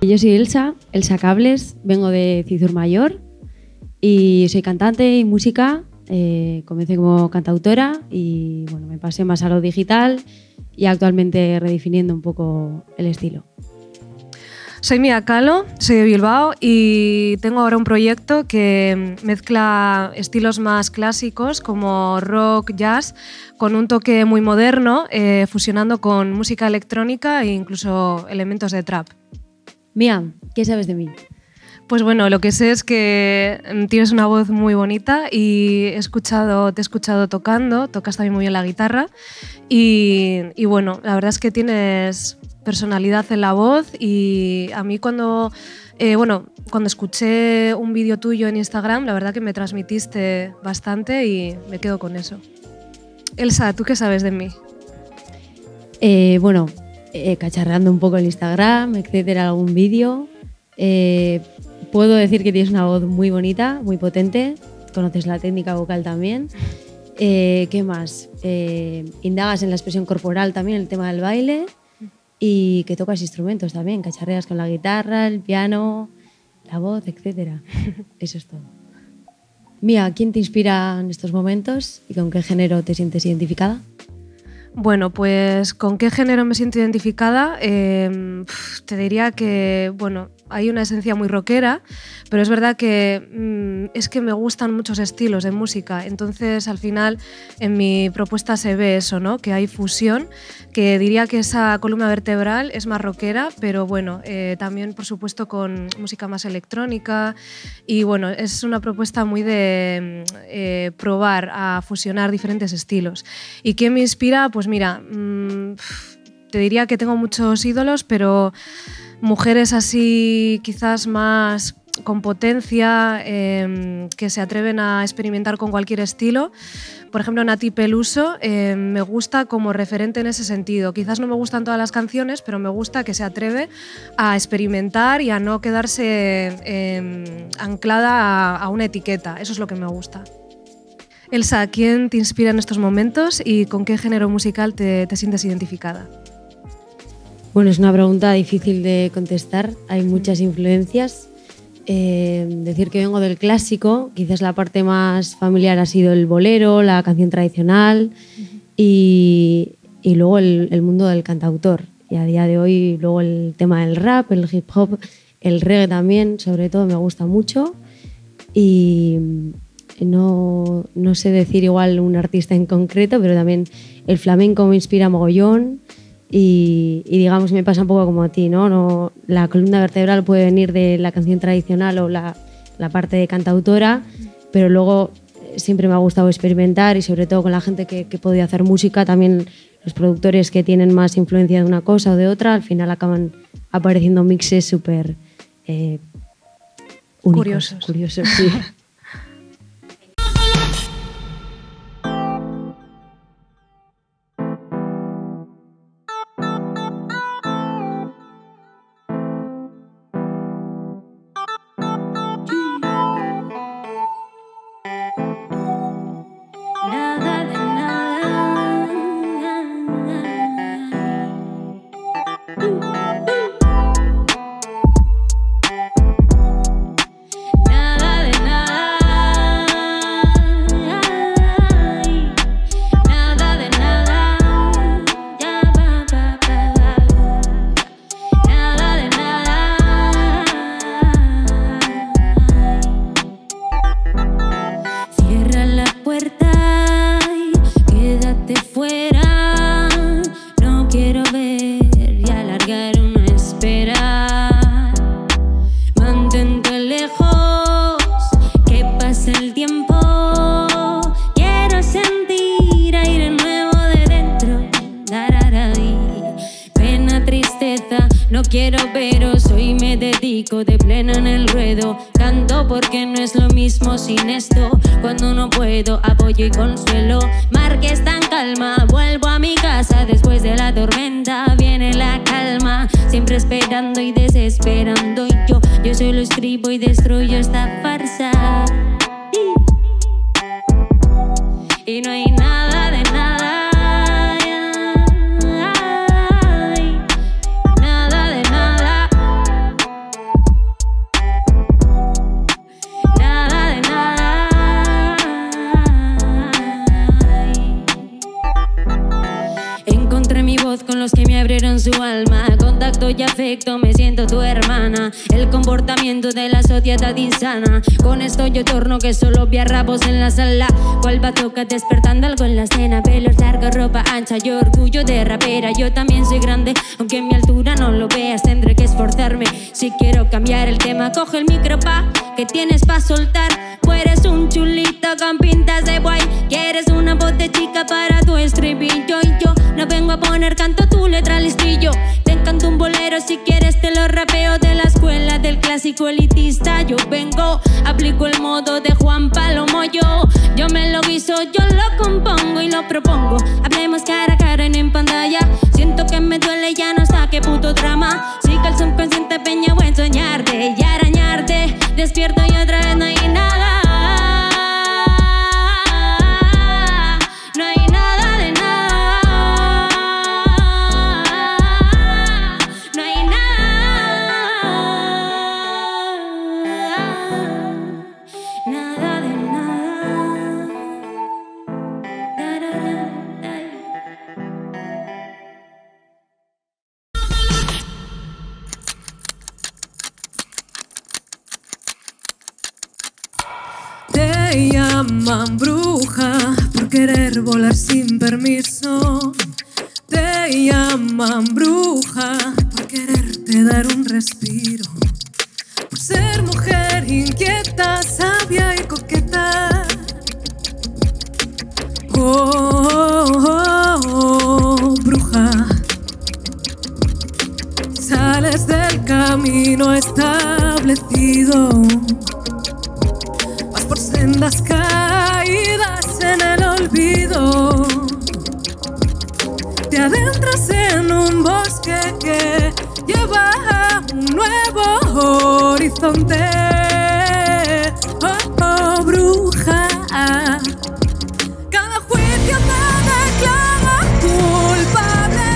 Yo soy Elsa, Elsa Cables, vengo de Cizur Mayor y soy cantante y música. Eh, comencé como cantautora y bueno, me pasé más a lo digital y actualmente redefiniendo un poco el estilo. Soy Mia Calo, soy de Bilbao y tengo ahora un proyecto que mezcla estilos más clásicos como rock, jazz, con un toque muy moderno, eh, fusionando con música electrónica e incluso elementos de trap. Mia, ¿qué sabes de mí? Pues bueno, lo que sé es que mm, tienes una voz muy bonita y he escuchado, te he escuchado tocando, tocas también muy bien la guitarra y, y bueno, la verdad es que tienes personalidad en la voz y a mí cuando, eh, bueno, cuando escuché un vídeo tuyo en Instagram, la verdad que me transmitiste bastante y me quedo con eso. Elsa, ¿tú qué sabes de mí? Eh, bueno, eh, cacharreando un poco el Instagram, etcétera, algún vídeo. Eh, puedo decir que tienes una voz muy bonita, muy potente. Conoces la técnica vocal también. ¿Qué más? Indagas en la expresión corporal también, el tema del baile. Y que tocas instrumentos también, cacharreas con la guitarra, el piano, la voz, etcétera. Eso es todo. Mía, ¿quién te inspira en estos momentos y con qué género te sientes identificada? Bueno, pues con qué género me siento identificada, Eh, te diría que, bueno, hay una esencia muy rockera, pero es verdad que mm, es que me gustan muchos estilos de música, entonces al final en mi propuesta se ve eso, ¿no? Que hay fusión, que diría que esa columna vertebral es más rockera, pero bueno, eh, también por supuesto con música más electrónica y bueno, es una propuesta muy de mm, eh, probar a fusionar diferentes estilos. ¿Y quién me inspira? Pues mira, mm, te diría que tengo muchos ídolos, pero mujeres así quizás más con potencia, eh, que se atreven a experimentar con cualquier estilo. Por ejemplo, Nati Peluso eh, me gusta como referente en ese sentido. Quizás no me gustan todas las canciones, pero me gusta que se atreve a experimentar y a no quedarse eh, anclada a, una etiqueta. Eso es lo que me gusta. Elsa, ¿quién te inspira en estos momentos y con qué género musical te sientes identificada? Bueno, es una pregunta difícil de contestar. Hay muchas influencias. Eh, decir que vengo del clásico, quizás la parte más familiar ha sido el bolero, la canción tradicional y, y luego el, el mundo del cantautor. Y a día de hoy luego el tema del rap, el hip hop, el reggae también, sobre todo me gusta mucho. Y no, no sé decir igual un artista en concreto, pero también el flamenco me inspira mogollón. Y, y, digamos, me pasa un poco como a ti, ¿no? no la columna vertebral puede venir de la canción tradicional o la, la parte de cantautora, pero luego siempre me ha gustado experimentar y sobre todo con la gente que, que podía hacer música, también los productores que tienen más influencia de una cosa o de otra, al final acaban apareciendo mixes súper eh, Curiosos. curiosos sí. apoyo y consuelo. Mar que está en calma, vuelvo a mi casa después de la tormenta. Viene la calma, siempre esperando y desesperando. Y yo, yo solo escribo y destruyo esta farsa. Y afecto, me siento tu hermana. El comportamiento de la sociedad insana. Con esto yo torno que solo vi rabos en la sala. Cual toca despertando algo en la escena. Pelos largos, ropa ancha y orgullo de rapera. Yo también soy grande, aunque en mi altura no lo veas. Tendré que esforzarme si quiero cambiar el tema. Coge el micro pa, que tienes pa soltar. Eres un chulito con pintas de guay. Quieres una voz de chica para tu estribillo. Y yo no vengo a poner canto tu letra listillo. Si quieres te lo rapeo de la escuela del clásico elitista. Yo vengo, aplico el modo de Juan Palomo. Yo, yo me lo guiso, yo lo compongo y lo propongo. Llaman bruja por querer volar sin permiso. Te llaman bruja por quererte dar un respiro. Por ser mujer inquieta, sabia y coqueta. Oh, oh, bruja. Sales del camino establecido. Oh, oh, bruja. Cada juicio te declara culpable.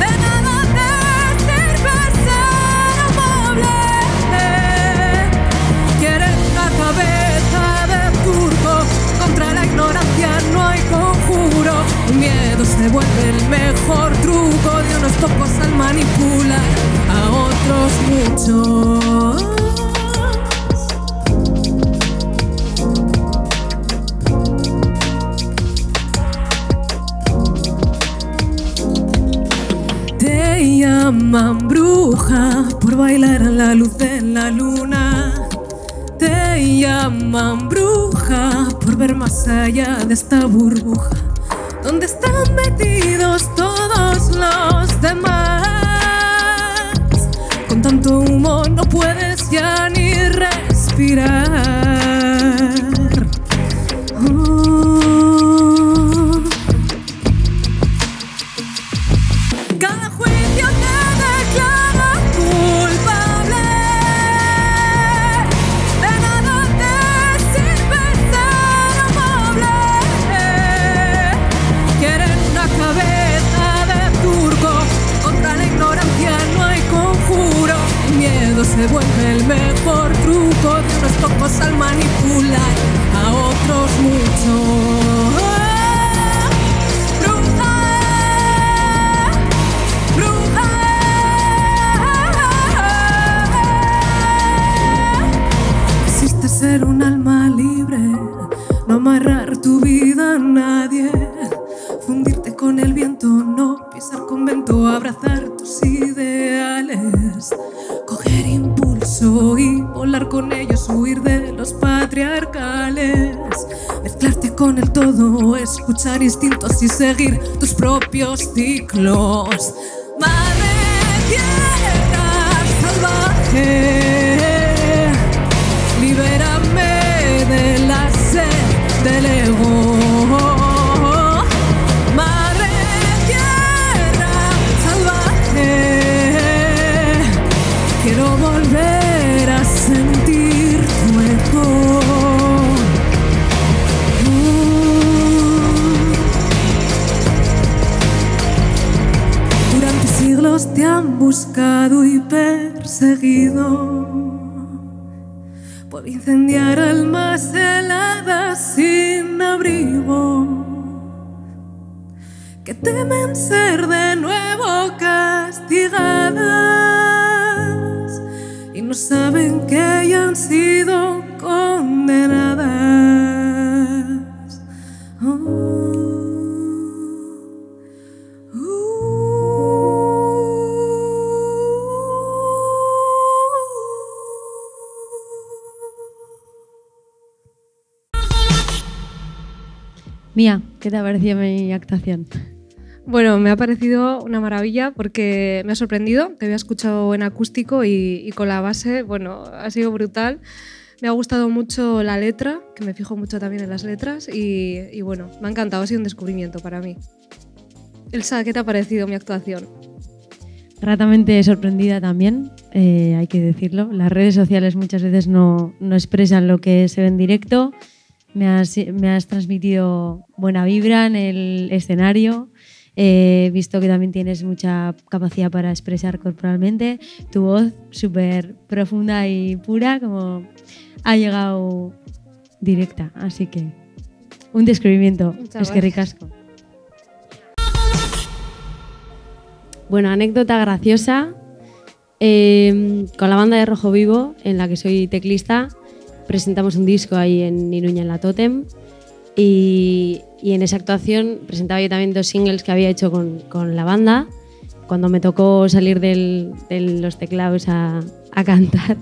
De nada te sirve ser amable. Quieres la cabeza de turco. Contra la ignorancia no hay conjuro. El miedo se vuelve el mejor truco de unos pocos al manipular muchos. Te llaman bruja por bailar a la luz de la luna. Te llaman bruja por ver más allá de esta burbuja. Donde están metidos todos los demás. Tanto humo no puedes ya ni respirar. Se vuelve el mejor truco de unos pocos al manipular a otros muchos. Escuchar instintos y seguir tus propios ciclos. Madre tierra salvaje, libérame de la sed del buscado y perseguido por incendiar almas heladas sin abrigo que temen ser de nuevo castigadas y no saben que ya han sido Mía, ¿qué te ha parecido mi actuación? Bueno, me ha parecido una maravilla porque me ha sorprendido. Te había escuchado en acústico y, y, con la base, bueno, ha sido brutal. Me ha gustado mucho la letra, que me fijo mucho también en las letras y, y bueno, me ha encantado, ha sido un descubrimiento para mí. Elsa, ¿qué te ha parecido mi actuación? Gratamente sorprendida también, eh, hay que decirlo. Las redes sociales muchas veces no, no expresan lo que se ve en directo. Me has, me has, transmitido buena vibra en el escenario. He eh, visto que también tienes mucha capacidad para expresar corporalmente. Tu voz súper profunda y pura, como ha llegado directa. Así que un descubrimiento. es que ricasco. Bueno, anécdota graciosa. Eh, con la banda de Rojo Vivo, en la que soy teclista, presentamos un disco ahí en Iruña, en la Totem. Y, en esa actuación presentaba yo también dos singles que había hecho con, con la banda. Cuando me tocó salir de los teclados a, a, cantar,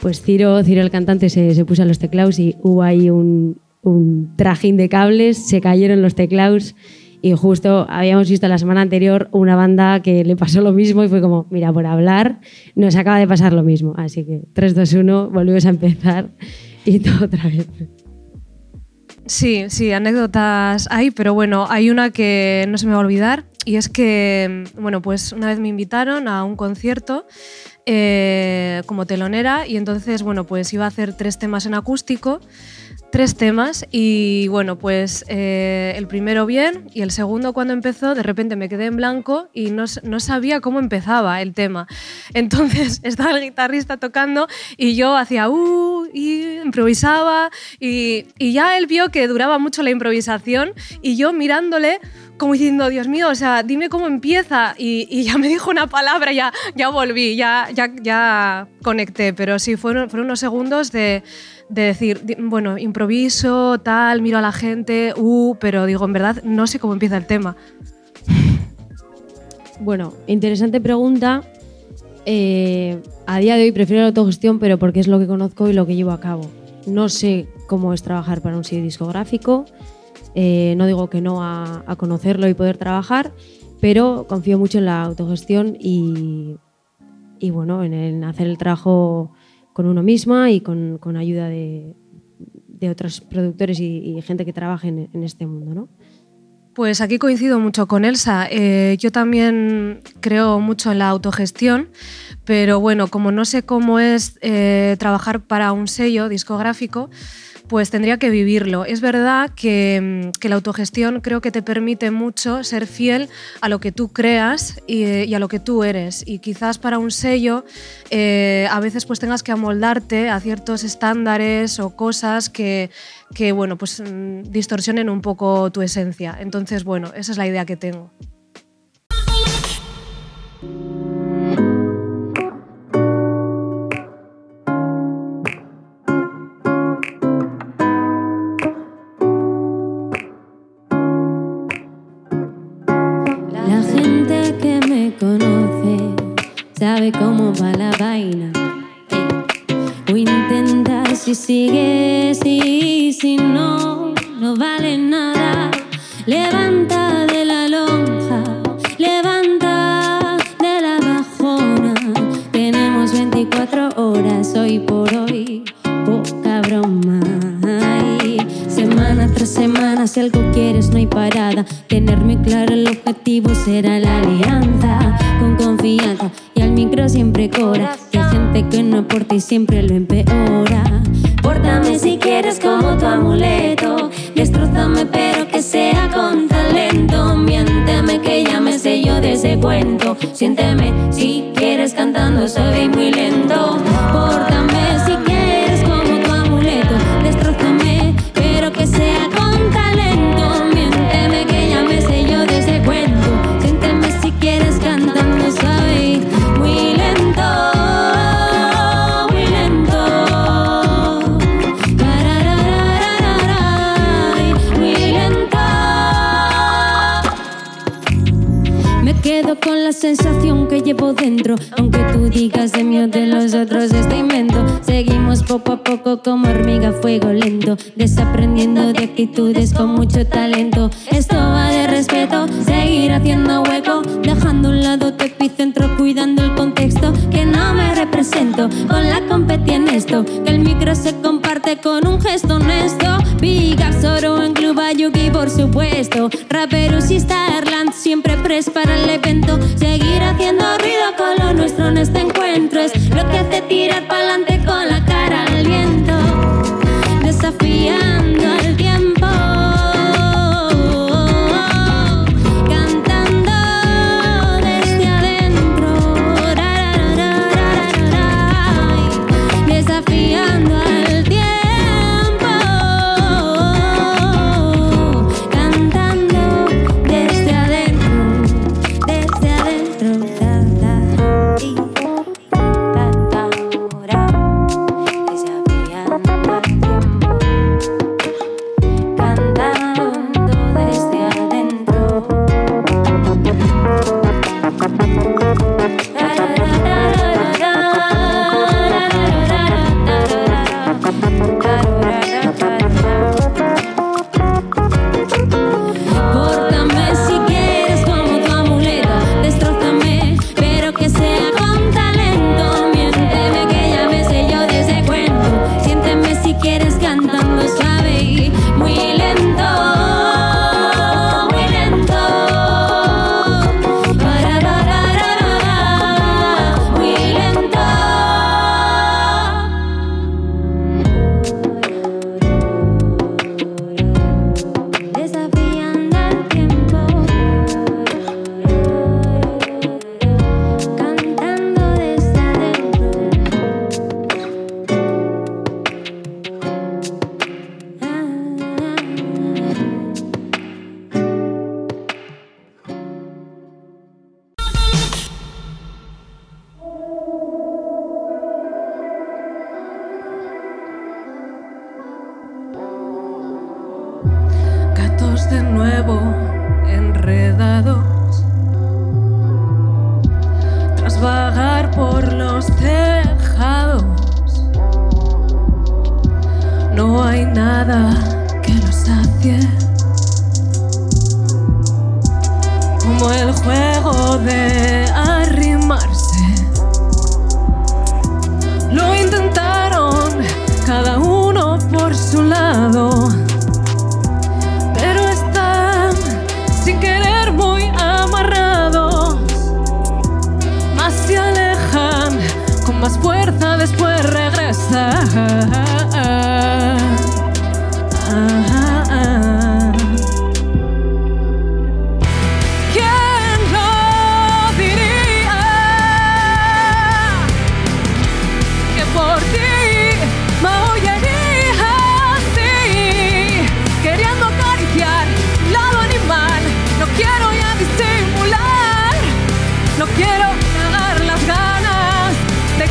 pues Ciro, Ciro el cantante, se, se, puso a los teclados y hubo ahí un, un trajín de cables, se cayeron los teclados y justo habíamos visto la semana anterior una banda que le pasó lo mismo y fue como, mira, por hablar nos acaba de pasar lo mismo. Así que 3, 2, 1, volvemos a empezar y todo otra vez. Sí, sí, anécdotas hay, pero bueno, hay una que no se me va a olvidar y es que, bueno, pues una vez me invitaron a un concierto eh, como telonera y entonces, bueno, pues iba a hacer tres temas en acústico tres temas y bueno, pues eh, el primero bien y el segundo cuando empezó de repente me quedé en blanco y no, no, sabía cómo empezaba el tema. Entonces estaba el guitarrista tocando y yo hacía uh y improvisaba y, y ya él vio que duraba mucho la improvisación y yo mirándole como diciendo, Dios mío, o sea, dime cómo empieza. Y, ya me dijo una palabra, ya, ya volví, ya, ya, conecté. Pero sí, fueron, fueron unos segundos de, de decir, bueno, improviso, tal, miro a la gente, uh, pero digo, en verdad no sé cómo empieza el tema. Bueno, interesante pregunta. Eh, a día de hoy prefiero la autogestión, pero porque es lo que conozco y lo que llevo a cabo. No sé cómo es trabajar para un sello discográfico, eh, no digo que no a, conocerlo y poder trabajar, pero confío mucho en la autogestión y, bueno, en, hacer el trabajo con uno misma y con, ayuda de, otros productores y, gente que trabaje en, en este mundo, ¿no? Pues aquí coincido mucho con Elsa. Eh, yo también creo mucho en la autogestión, pero bueno, como no sé cómo es eh, trabajar para un sello discográfico, pues tendría que vivirlo. Es verdad que, que, la autogestión creo que te permite mucho ser fiel a lo que tú creas y, y a lo que tú eres. Y quizás para un sello eh, a veces pues tengas que amoldarte a ciertos estándares o cosas que, que bueno, pues mm, distorsionen un poco tu esencia. Entonces, bueno, esa es la idea que tengo. Semana tras semana, si algo quieres, no hay parada. Tener muy claro el objetivo será la alianza con confianza micro siempre cobra. Que hay gente que no aporta y siempre lo empeora. Pórtame si quieres como tu amuleto. Destrozame pero que sea con talento. Miénteme que ya me sé yo de ese cuento. Siénteme si quieres cantando suave y muy lento. Sensación que llevo dentro. Aunque tú digas de mí o de los otros poco a poco como hormiga fuego lento. Desaprendiendo de actitudes con mucho talento. Esto va de respeto, seguir haciendo hueco. Dejando a un lado tu epicentro, cuidando el contexto. Que no me represento con la competi en esto. Que el micro se comparte con un gesto honesto. Big Soro en Club Ayuki, por supuesto. Raperos y Starland siempre pres para el evento. Seguir haciendo ruido con lo nuestro en este encuentro es lo que hace tirar pa'lante con la. Desafiando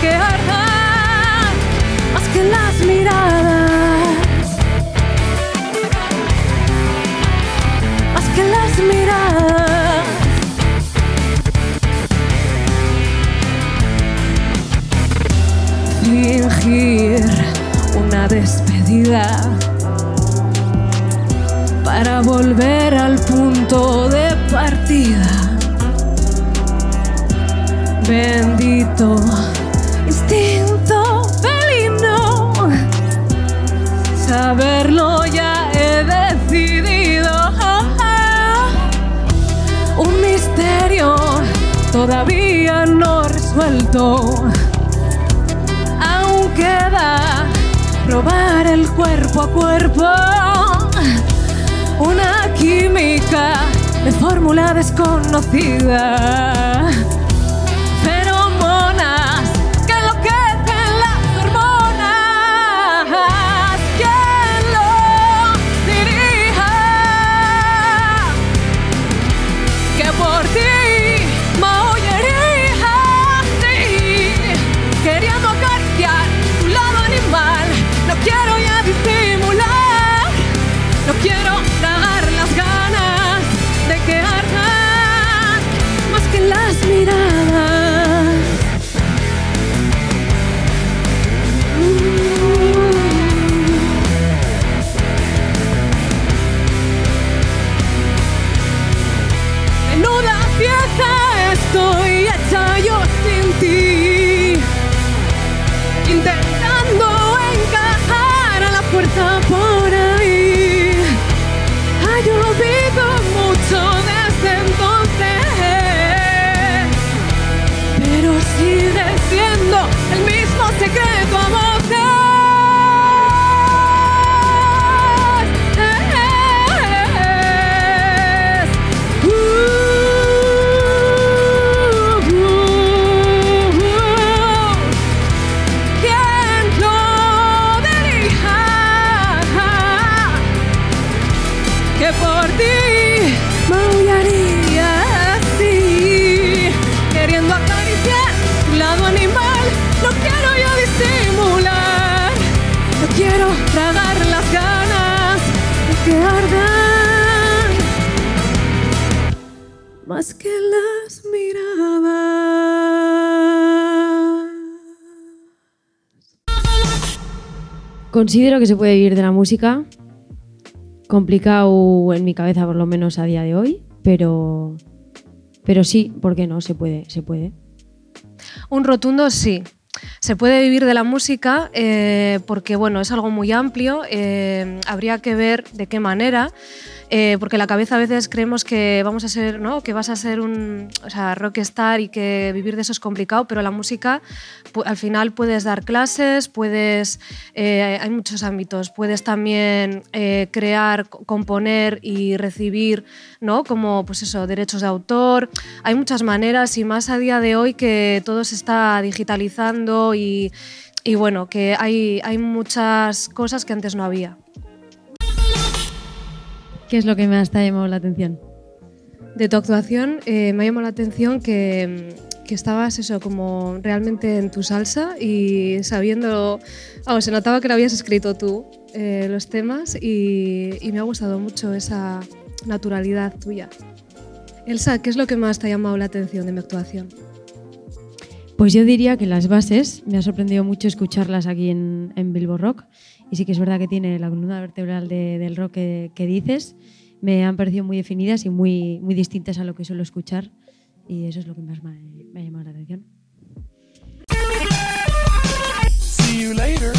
que ardan más que las miradas, más que las miradas. fingir una despedida para volver al punto de partida. Bendito saberlo ya he decidido. Un misterio todavía no resuelto aún queda probar el cuerpo a cuerpo. Una química de fórmula desconocida. Considero que se puede vivir de la música. Complicado en mi cabeza, por lo menos a día de hoy, pero, pero sí, ¿por qué no? Se puede, se puede. Un rotundo sí. Se puede vivir de la música eh, porque bueno, es algo muy amplio, eh, habría que ver de qué manera, eh, porque la cabeza a veces creemos que vamos a ser, ¿no? que vas a ser un o sea, rockstar y que vivir de eso es complicado, pero la música al final puedes dar clases, puedes, eh, hay muchos ámbitos, puedes también eh, crear, co- componer y recibir, ¿no? Como pues eso, derechos de autor. Hay muchas maneras y más a día de hoy que todo se está digitalizando y, y bueno, que hay, hay muchas cosas que antes no había. ¿Qué es lo que más te ha llamado la atención? De tu actuación eh, me ha llamado la atención que, que estabas eso, como realmente en tu salsa y sabiendo, vamos, se notaba que lo habías escrito tú, eh, los temas, y, y me ha gustado mucho esa naturalidad tuya. Elsa, ¿qué es lo que más te ha llamado la atención de mi actuación? Pues yo diría que las bases, me ha sorprendido mucho escucharlas aquí en, en Bilbo Rock y sí que es verdad que tiene la columna vertebral del rock que, dices, me han parecido muy definidas y muy, muy distintas a lo que suelo escuchar y eso es lo que más me, me ha llamado la atención. See you later.